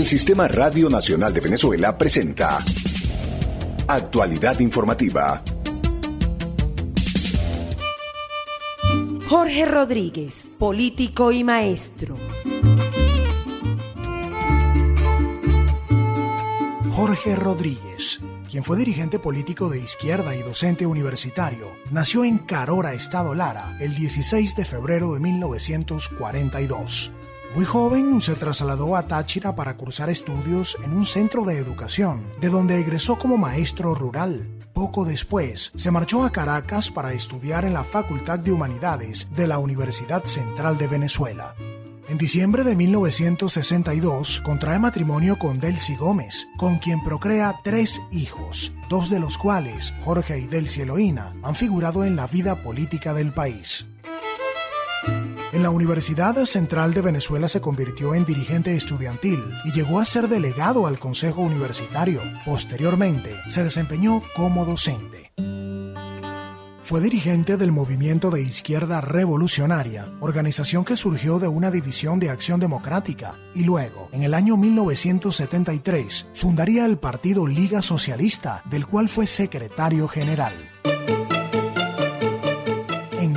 El Sistema Radio Nacional de Venezuela presenta Actualidad Informativa. Jorge Rodríguez, político y maestro. Jorge Rodríguez, quien fue dirigente político de izquierda y docente universitario, nació en Carora, Estado Lara, el 16 de febrero de 1942. Muy joven se trasladó a Táchira para cursar estudios en un centro de educación, de donde egresó como maestro rural. Poco después, se marchó a Caracas para estudiar en la Facultad de Humanidades de la Universidad Central de Venezuela. En diciembre de 1962 contrae matrimonio con Delcy Gómez, con quien procrea tres hijos, dos de los cuales, Jorge y Delcy Eloína, han figurado en la vida política del país. En la Universidad Central de Venezuela se convirtió en dirigente estudiantil y llegó a ser delegado al Consejo Universitario. Posteriormente, se desempeñó como docente. Fue dirigente del Movimiento de Izquierda Revolucionaria, organización que surgió de una división de Acción Democrática, y luego, en el año 1973, fundaría el Partido Liga Socialista, del cual fue secretario general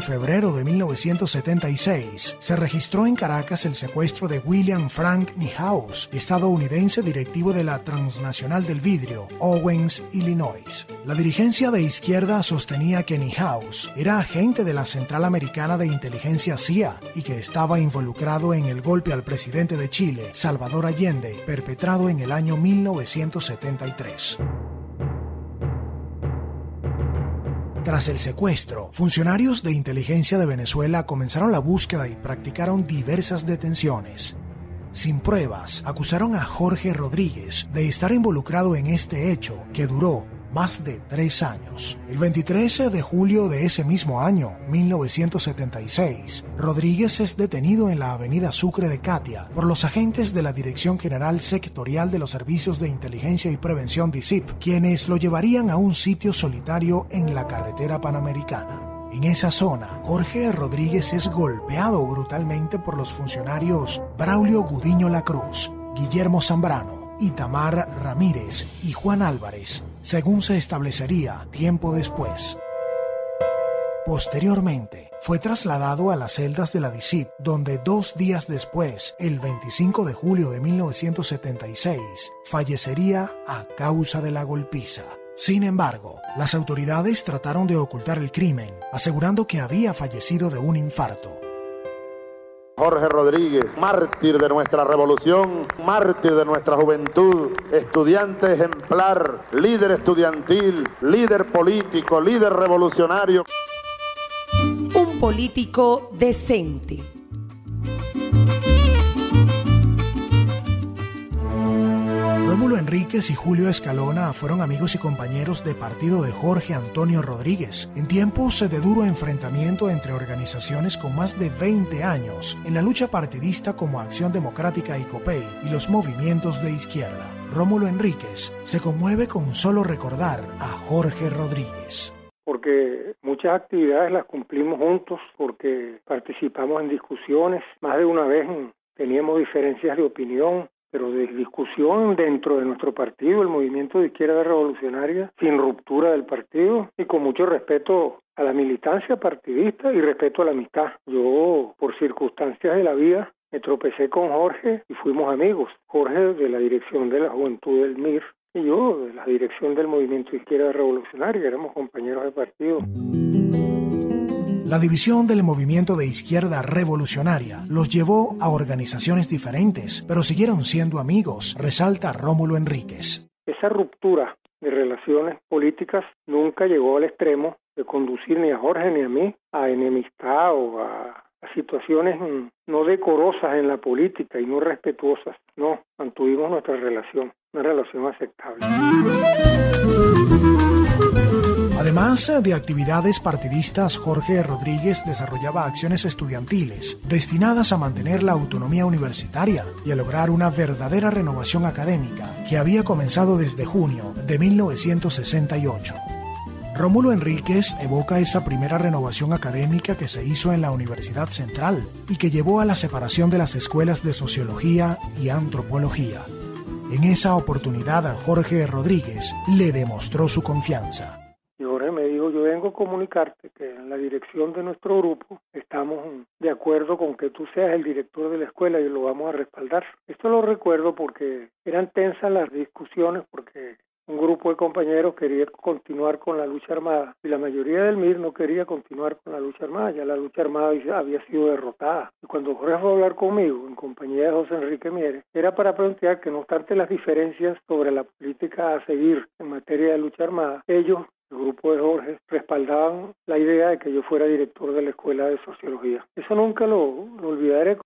febrero de 1976 se registró en Caracas el secuestro de William Frank Niehaus, estadounidense directivo de la Transnacional del Vidrio, Owens, Illinois. La dirigencia de izquierda sostenía que Niehaus era agente de la Central Americana de Inteligencia CIA y que estaba involucrado en el golpe al presidente de Chile, Salvador Allende, perpetrado en el año 1973. Tras el secuestro, funcionarios de inteligencia de Venezuela comenzaron la búsqueda y practicaron diversas detenciones. Sin pruebas, acusaron a Jorge Rodríguez de estar involucrado en este hecho, que duró más de tres años. El 23 de julio de ese mismo año, 1976, Rodríguez es detenido en la avenida Sucre de Catia por los agentes de la Dirección General Sectorial de los Servicios de Inteligencia y Prevención DICIP, quienes lo llevarían a un sitio solitario en la carretera panamericana. En esa zona, Jorge Rodríguez es golpeado brutalmente por los funcionarios Braulio Gudiño La Cruz, Guillermo Zambrano, Itamar Ramírez y Juan Álvarez, según se establecería tiempo después. Posteriormente, fue trasladado a las celdas de la DICIP, donde dos días después, el 25 de julio de 1976, fallecería a causa de la golpiza. Sin embargo, las autoridades trataron de ocultar el crimen, asegurando que había fallecido de un infarto. Jorge Rodríguez, mártir de nuestra revolución, mártir de nuestra juventud, estudiante ejemplar, líder estudiantil, líder político, líder revolucionario. Un político decente Enríquez y Julio Escalona fueron amigos y compañeros de partido de Jorge Antonio Rodríguez en tiempos de duro enfrentamiento entre organizaciones con más de 20 años en la lucha partidista como Acción Democrática y COPEI y los movimientos de izquierda. Rómulo Enríquez se conmueve con solo recordar a Jorge Rodríguez porque muchas actividades las cumplimos juntos, porque participamos en discusiones, más de una vez teníamos diferencias de opinión, pero de discusión dentro de nuestro partido, el movimiento de izquierda revolucionaria, sin ruptura del partido y con mucho respeto a la militancia partidista y respeto a la amistad. Yo, por circunstancias de la vida, me tropecé con Jorge y fuimos amigos. Jorge de la dirección de la Juventud del MIR y yo de la dirección del movimiento de izquierda revolucionaria, éramos compañeros de partido. La división del movimiento de izquierda revolucionaria los llevó a organizaciones diferentes, pero siguieron siendo amigos, resalta Rómulo Enríquez. Esa ruptura de relaciones políticas nunca llegó al extremo de conducir ni a Jorge ni a mí a enemistad o a, situaciones no decorosas en la política y no respetuosas. No, mantuvimos nuestra relación, una relación aceptable. Además de actividades partidistas, Jorge Rodríguez desarrollaba acciones estudiantiles destinadas a mantener la autonomía universitaria y a lograr una verdadera renovación académica que había comenzado desde junio de 1968. Rómulo Enríquez evoca esa primera renovación académica que se hizo en la Universidad Central y que llevó a la separación de las escuelas de sociología y antropología. En esa oportunidad, Jorge Rodríguez le demostró su confianza. Comunicarte que en la dirección de nuestro grupo estamos de acuerdo con que tú seas el director de la escuela y lo vamos a respaldar. Esto lo recuerdo porque eran tensas las discusiones porque un grupo de compañeros quería continuar con la lucha armada y la mayoría del MIR no quería continuar con la lucha armada, ya la lucha armada había sido derrotada. Y cuando Jorge fue a hablar conmigo, en compañía de José Enrique Mieres, era para plantear que no obstante las diferencias sobre la política a seguir en materia de lucha armada, ellos el grupo de Jorge respaldaban la idea de que yo fuera director de la Escuela de Sociología. Eso nunca lo, lo olvidaré.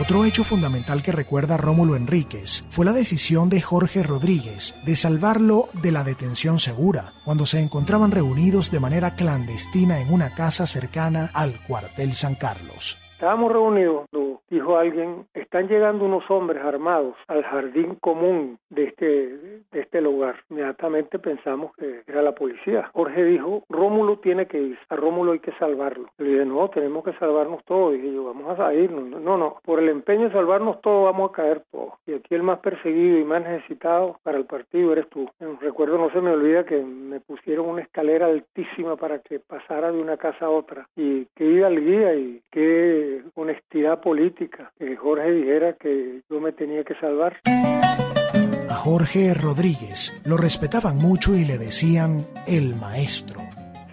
Otro hecho fundamental que recuerda Rómulo Enríquez fue la decisión de Jorge Rodríguez de salvarlo de la detención segura cuando se encontraban reunidos de manera clandestina en una casa cercana al cuartel San Carlos. Estábamos reunidos, dijo alguien, están llegando unos hombres armados al jardín común de este, de este lugar. Inmediatamente pensamos que era la policía. Jorge dijo, Rómulo tiene que ir, a Rómulo hay que salvarlo. Le dije, no, tenemos que salvarnos todos. Dije yo, vamos a irnos. No, no, por el empeño de salvarnos todos vamos a caer todos. Y aquí el más perseguido y más necesitado para el partido eres tú. Recuerdo, no se me olvida que me pusieron una escalera altísima para que pasara de una casa a otra. Y que iba al guía y que honestidad política, que Jorge dijera que yo me tenía que salvar. A Jorge Rodríguez lo respetaban mucho y le decían el maestro.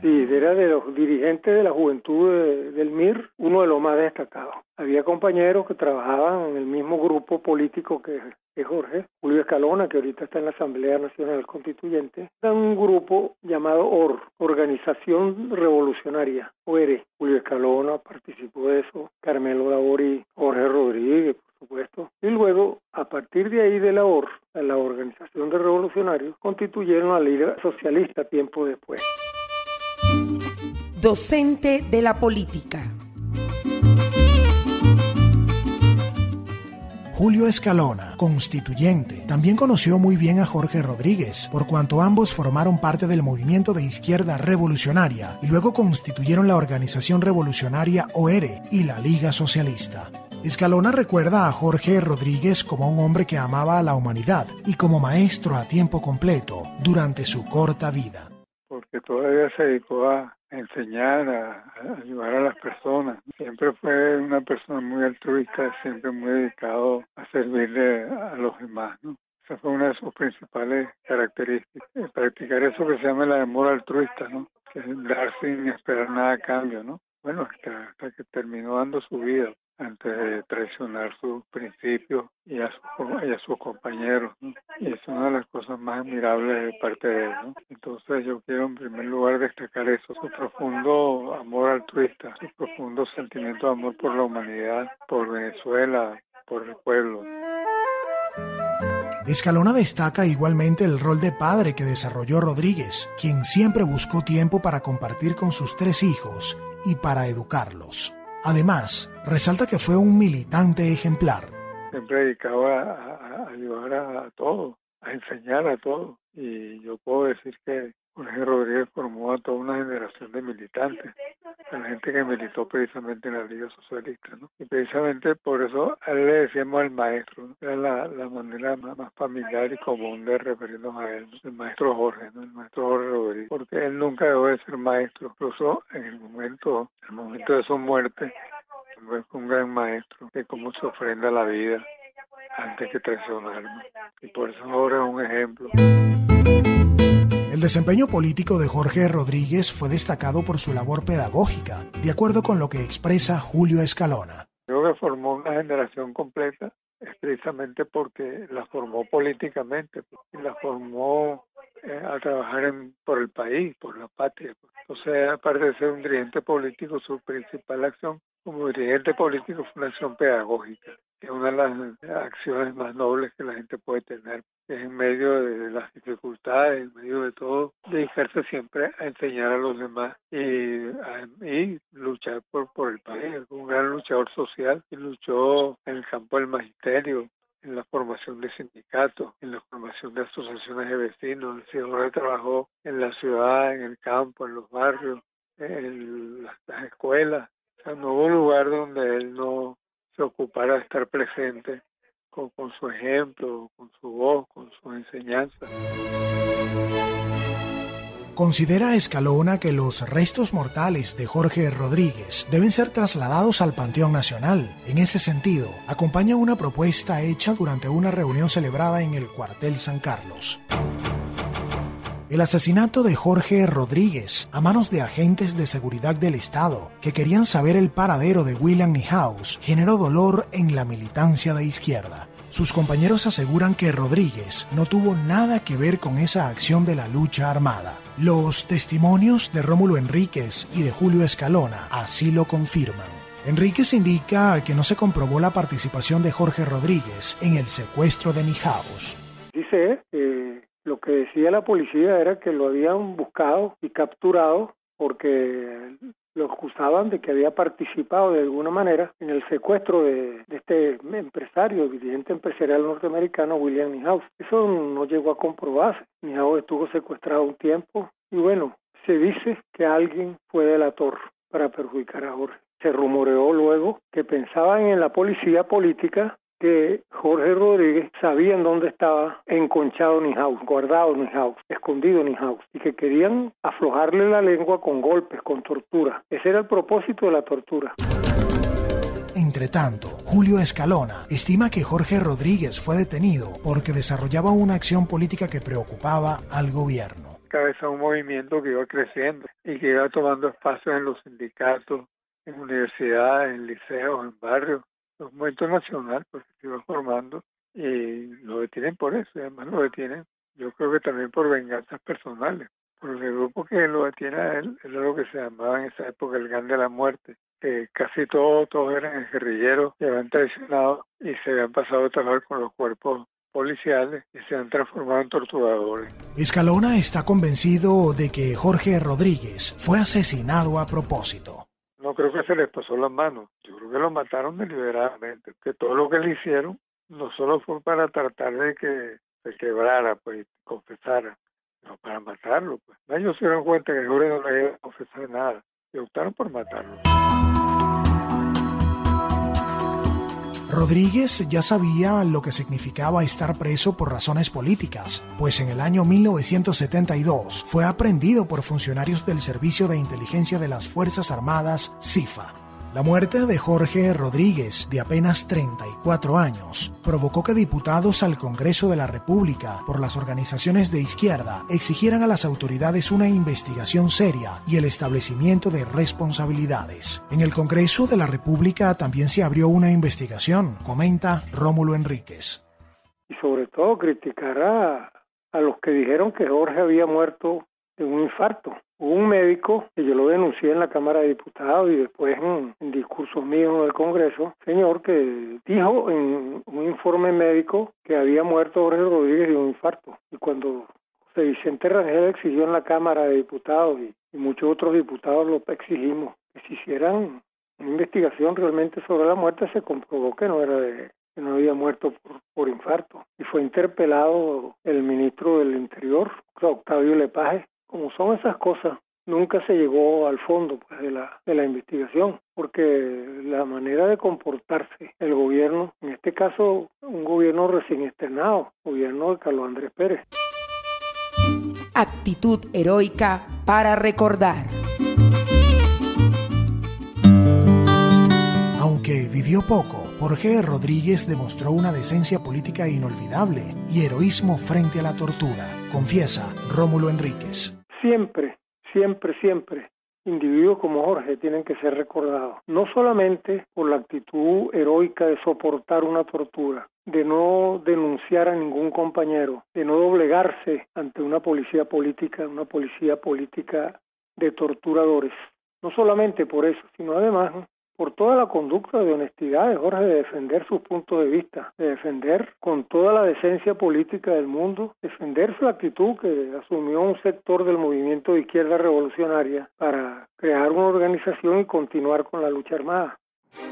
Sí, era de los dirigentes de la juventud del MIR, uno de los más destacados. Había compañeros que trabajaban en el mismo grupo político que, Jorge, Julio Escalona, que ahorita está en la Asamblea Nacional Constituyente, era un grupo llamado OR, Organización Revolucionaria, OR. Julio Escalona participó de eso, Carmelo Labori, Jorge Rodríguez, por supuesto. Y luego, a partir de ahí de la OR, la Organización de Revolucionarios, constituyeron la Liga Socialista tiempo después. Docente de la política. Julio Escalona, constituyente, también conoció muy bien a Jorge Rodríguez, por cuanto ambos formaron parte del movimiento de izquierda revolucionaria y luego constituyeron la organización revolucionaria OR y la Liga Socialista. Escalona recuerda a Jorge Rodríguez como un hombre que amaba a la humanidad y como maestro a tiempo completo durante su corta vida. Porque todavía se dedicó a enseñar, a, ayudar a las personas. Siempre fue una persona muy altruista, siempre muy dedicado a servirle a los demás, ¿no? Esa fue una de sus principales características. Practicar eso que se llama el amor altruista, ¿no? Que es dar sin esperar nada a cambio, ¿no? Bueno, hasta, hasta que terminó dando su vida antes de traicionar sus principios y a, sus compañeros. Y es una de las cosas más admirables de parte de él. Entonces yo quiero en primer lugar destacar eso, su profundo amor altruista, su profundo sentimiento de amor por la humanidad, por Venezuela, por el pueblo. Escalona destaca igualmente el rol de padre que desarrolló Rodríguez, quien siempre buscó tiempo para compartir con sus tres hijos y para educarlos. Además, resalta que fue un militante ejemplar. Siempre dedicaba a, ayudar a, a todos, a enseñar a todos. Y yo puedo decir que Jorge Rodríguez formó a toda una generación de militantes, a la gente que militó precisamente en la Liga Socialista, ¿no? Y precisamente por eso él le decíamos el maestro, era la, la manera más, familiar y común de referirnos a él, el maestro Jorge, ¿no? El maestro Jorge Rodríguez, porque él nunca dejó de ser maestro, incluso en el momento, el momento de su muerte, fue un gran maestro de cómo se ofrenda la vida antes que traicionarnos. Y por eso ahora es un ejemplo. El desempeño político de Jorge Rodríguez fue destacado por su labor pedagógica, de acuerdo con lo que expresa Julio Escalona. Creo que formó una generación completa, precisamente porque la formó políticamente, y la formó eh, a trabajar por el país, por la patria. Entonces, aparte de ser un dirigente político, su principal acción como dirigente político fue una acción pedagógica, que es una de las acciones más nobles que la gente puede tener en medio de las dificultades, en medio de todo, dedicarse siempre a enseñar a los demás y, luchar por, por el país. Un gran luchador social y luchó en el campo del magisterio, en la formación de sindicatos, en la formación de asociaciones de vecinos. Señor trabajó en la ciudad, en el campo, en los barrios, en las, escuelas. No hubo lugar donde él no se ocupara de estar presente con, su ejemplo, con su voz, con su enseñanza. Considera Escalona que los restos mortales de Jorge Rodríguez deben ser trasladados al Panteón Nacional. En ese sentido, acompaña una propuesta hecha durante una reunión celebrada en el cuartel San Carlos. El asesinato de Jorge Rodríguez a manos de agentes de seguridad del Estado que querían saber el paradero de William Niehaus generó dolor en la militancia de izquierda. Sus compañeros aseguran que Rodríguez no tuvo nada que ver con esa acción de la lucha armada. Los testimonios de Rómulo Enríquez y de Julio Escalona así lo confirman. Enríquez indica que no se comprobó la participación de Jorge Rodríguez en el secuestro de Nijaus. Dice que lo que decía la policía era que lo habían buscado y capturado porque lo acusaban de que había participado de alguna manera en el secuestro de, este empresario, dirigente empresarial norteamericano William Niehaus. Eso no llegó a comprobarse. Niehaus estuvo secuestrado un tiempo y bueno, se dice que alguien fue delator para perjudicar a Jorge. Se rumoreó luego que pensaban en la policía política que Jorge Rodríguez sabía en dónde estaba enconchado Nihaus, guardado Nihaus, escondido Nihaus, y que querían aflojarle la lengua con golpes, con tortura. Ese era el propósito de la tortura. Entre tanto, Julio Escalona estima que Jorge Rodríguez fue detenido porque desarrollaba una acción política que preocupaba al gobierno. Cabeza un movimiento que iba creciendo y que iba tomando espacio en los sindicatos, en universidades, en liceos, en barrios, movimiento nacional porque se iba formando y lo detienen por eso, y además lo detienen, yo creo que también por venganzas personales, por el grupo que lo detiene a él, era lo que se llamaba en esa época el GAN de la muerte, que casi todos, todos eran guerrilleros y habían traicionado y se habían pasado a trabajar con los cuerpos policiales y se han transformado en torturadores. Escalona está convencido de que Jorge Rodríguez fue asesinado a propósito no creo que se les pasó las manos. Yo creo que lo mataron deliberadamente. Que todo lo que le hicieron no solo fue para tratar de que se quebrara, pues, confesara, no para matarlo. Pues. Ellos se dieron cuenta que Jorge no le iba a confesar nada y optaron por matarlo. Rodríguez ya sabía lo que significaba estar preso por razones políticas, pues en el año 1972 fue aprendido por funcionarios del Servicio de Inteligencia de las Fuerzas Armadas, CIFA. La muerte de Jorge Rodríguez, de apenas 34 años, provocó que diputados al Congreso de la República por las organizaciones de izquierda exigieran a las autoridades una investigación seria y el establecimiento de responsabilidades. En el Congreso de la República también se abrió una investigación, comenta Rómulo Enríquez. Y sobre todo criticará a los que dijeron que Jorge había muerto de un infarto. Hubo un médico, que yo lo denuncié en la Cámara de Diputados y después en, discursos míos en el Congreso, señor que dijo en un informe médico que había muerto Jorge Rodríguez de un infarto. Y cuando José Vicente Rangel exigió en la Cámara de Diputados y, muchos otros diputados lo exigimos que se hicieran una investigación realmente sobre la muerte, se comprobó que no era de, que no había muerto por, por, infarto. Y fue interpelado el ministro del Interior, Octavio Lepage, como son esas cosas, nunca se llegó al fondo pues, de, la, de la investigación, porque la manera de comportarse el gobierno, en este caso un gobierno recién estrenado, gobierno de Carlos Andrés Pérez. Actitud heroica para recordar. Aunque vivió poco, Jorge Rodríguez demostró una decencia política inolvidable y heroísmo frente a la tortura, confiesa Rómulo Enríquez siempre, siempre, siempre individuos como Jorge tienen que ser recordados, no solamente por la actitud heroica de soportar una tortura, de no denunciar a ningún compañero, de no doblegarse ante una policía política, una policía política de torturadores. No solamente por eso, sino además por toda la conducta de honestidad de Jorge de defender sus puntos de vista, de defender con toda la decencia política del mundo, defender su actitud que asumió un sector del movimiento de izquierda revolucionaria para crear una organización y continuar con la lucha armada.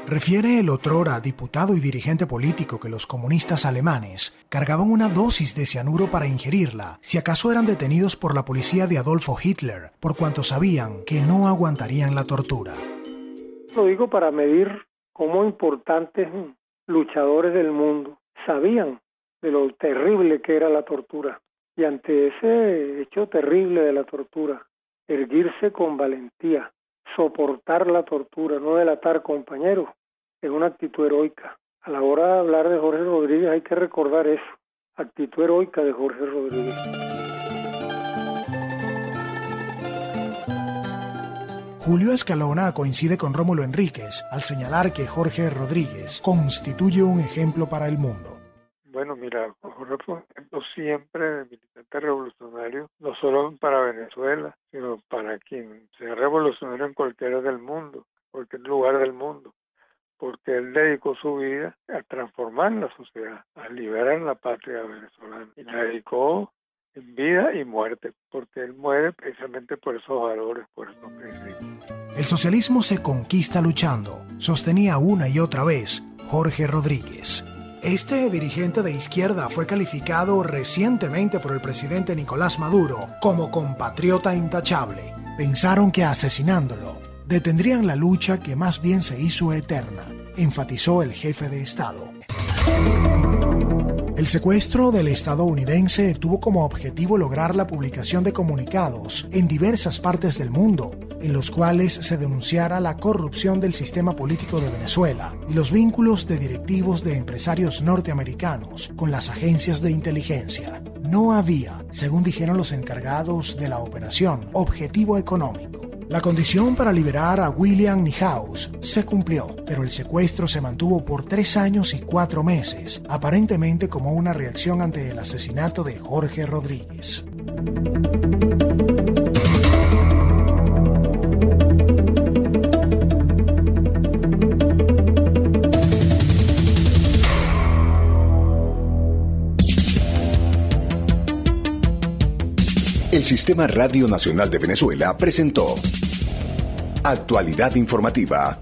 Refiere el otrora diputado y dirigente político que los comunistas alemanes cargaban una dosis de cianuro para ingerirla si acaso eran detenidos por la policía de Adolfo Hitler, por cuanto sabían que no aguantarían la tortura. Lo digo para medir cómo importantes luchadores del mundo sabían de lo terrible que era la tortura. Y ante ese hecho terrible de la tortura, erguirse con valentía, soportar la tortura, no delatar compañeros, es una actitud heroica. A la hora de hablar de Jorge Rodríguez hay que recordar eso, actitud heroica de Jorge Rodríguez. Julio Escalona coincide con Rómulo Enríquez al señalar que Jorge Rodríguez constituye un ejemplo para el mundo. Bueno, mira, Jorge fue un ejemplo siempre de militante revolucionario, no solo para Venezuela, sino para quien sea revolucionario en cualquier del mundo, cualquier lugar del mundo, porque él dedicó su vida a transformar la sociedad, a liberar la patria venezolana, y la dedicó en vida y muerte, porque él muere precisamente por esos valores, por esos principios. El socialismo se conquista luchando, sostenía una y otra vez Jorge Rodríguez. Este dirigente de izquierda fue calificado recientemente por el presidente Nicolás Maduro como compatriota intachable. Pensaron que asesinándolo detendrían la lucha que más bien se hizo eterna, enfatizó el jefe de Estado. El secuestro del estadounidense tuvo como objetivo lograr la publicación de comunicados en diversas partes del mundo, en los cuales se denunciara la corrupción del sistema político de Venezuela y los vínculos de directivos de empresarios norteamericanos con las agencias de inteligencia. No había, según dijeron los encargados de la operación, objetivo económico. La condición para liberar a William Niehaus se cumplió, pero el secuestro se mantuvo por tres años y cuatro meses, aparentemente como una reacción ante el asesinato de Jorge Rodríguez. Sistema Radio Nacional de Venezuela presentó Actualidad Informativa